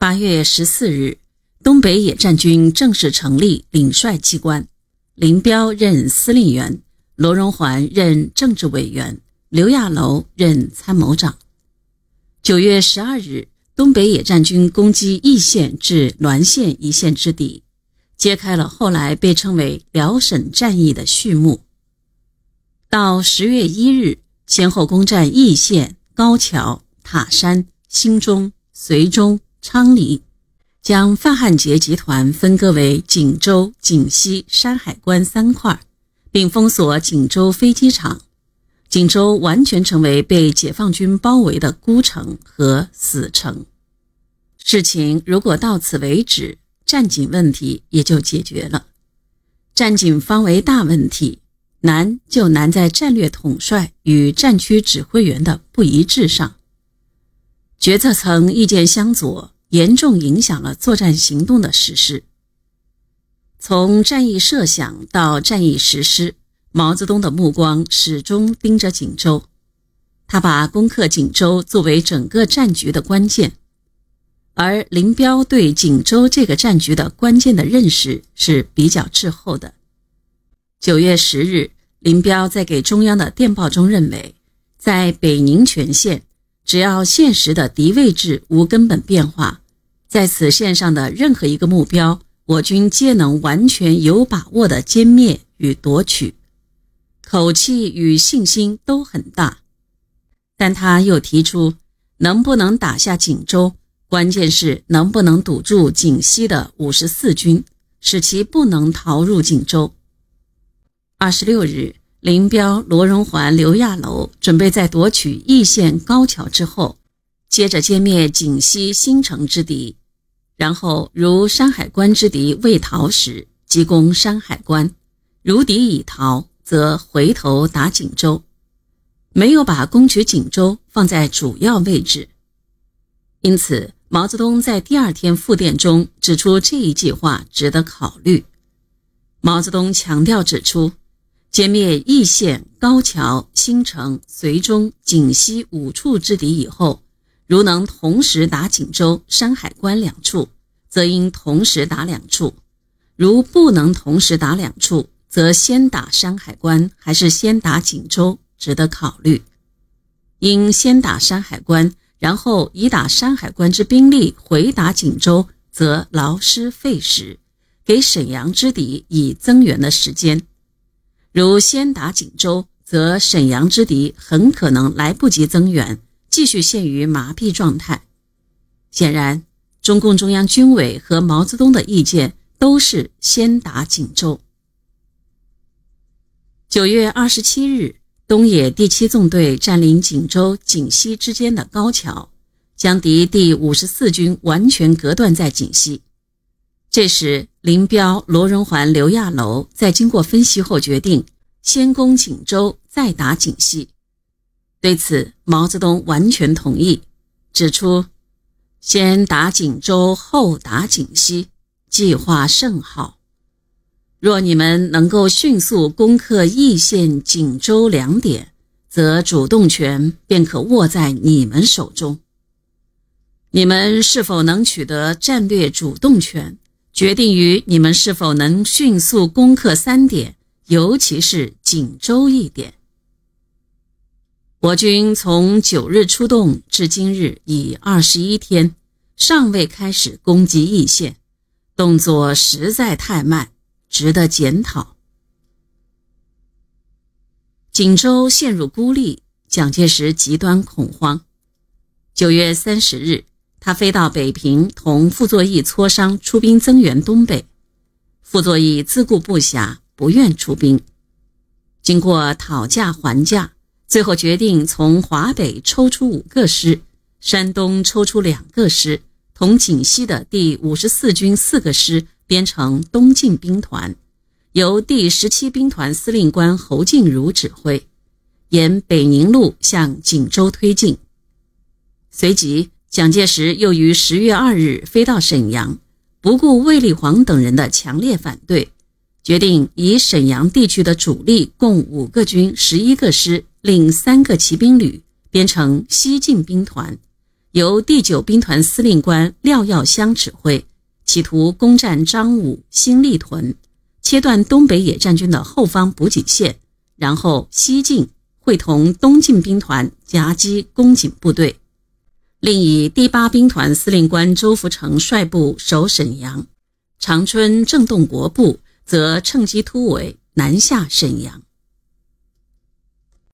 八月十四日，东北野战军正式成立领帅机关，林彪任司令员，罗荣桓任政治委员，刘亚楼任参谋长。九月十二日，东北野战军攻击易县至滦县一线之敌，揭开了后来被称为辽沈战役的序幕。到十月一日，先后攻占易县、高桥、塔山、兴中、绥中、昌黎，将范汉杰集团分割为锦州、锦西、山海关三块，并封锁锦州飞机场。锦州完全成为被解放军包围的孤城和死城。事情如果到此为止，战警问题也就解决了。战警方为大问题，难就难在战略统帅与战区指挥员的不一致上。决策层意见相左，严重影响了作战行动的实施。从战役设想到战役实施。毛泽东的目光始终盯着锦州，他把攻克锦州作为整个战局的关键，而林彪对锦州这个战局的关键的认识是比较滞后的。九月十日，林彪在给中央的电报中认为，在北宁全线，只要现实的敌位置无根本变化，在此线上的任何一个目标，我军皆能完全有把握的歼灭与夺取。口气与信心都很大，但他又提出，能不能打下锦州，关键是能不能堵住锦西的五十四军，使其不能逃入锦州。二十六日，林彪、罗荣桓、刘亚楼准备在夺取易县高桥之后，接着歼灭锦西新城之敌，然后如山海关之敌未逃时，急攻山海关，如敌已逃。则回头打锦州，没有把攻取锦州放在主要位置，因此毛泽东在第二天复电中指出这一计划值得考虑。毛泽东强调指出，歼灭易县、高桥、新城、绥中、锦西五处之敌以后，如能同时打锦州、山海关两处，则应同时打两处；如不能同时打两处，则先打山海关还是先打锦州，值得考虑。应先打山海关，然后以打山海关之兵力回打锦州，则劳师费时，给沈阳之敌以增援的时间。如先打锦州，则沈阳之敌很可能来不及增援，继续陷于麻痹状态。显然，中共中央军委和毛泽东的意见都是先打锦州。九月二十七日，东野第七纵队占领锦州、锦西之间的高桥，将敌第五十四军完全隔断在锦西。这时，林彪、罗荣桓、刘亚楼在经过分析后决定，先攻锦州，再打锦西。对此，毛泽东完全同意，指出：“先打锦州，后打锦西，计划甚好。”若你们能够迅速攻克易县、锦州两点，则主动权便可握在你们手中。你们是否能取得战略主动权，决定于你们是否能迅速攻克三点，尤其是锦州一点。我军从九日出动至今日已二十一天，尚未开始攻击易县，动作实在太慢。值得检讨。锦州陷入孤立，蒋介石极端恐慌。九月三十日，他飞到北平，同傅作义磋商出兵增援东北。傅作义自顾不暇，不愿出兵。经过讨价还价，最后决定从华北抽出五个师，山东抽出两个师，同锦西的第五十四军四个师。编成东进兵团，由第十七兵团司令官侯静茹指挥，沿北宁路向锦州推进。随即，蒋介石又于十月二日飞到沈阳，不顾卫立煌等人的强烈反对，决定以沈阳地区的主力共五个军、十一个师，另三个骑兵旅，编成西进兵团，由第九兵团司令官廖耀湘指挥，企图攻占张武、新立屯，切断东北野战军的后方补给线，然后西进，会同东进兵团夹击攻锦部队。另以第八兵团司令官周福成率部守沈阳，长春郑洞国部则趁机突围南下沈阳。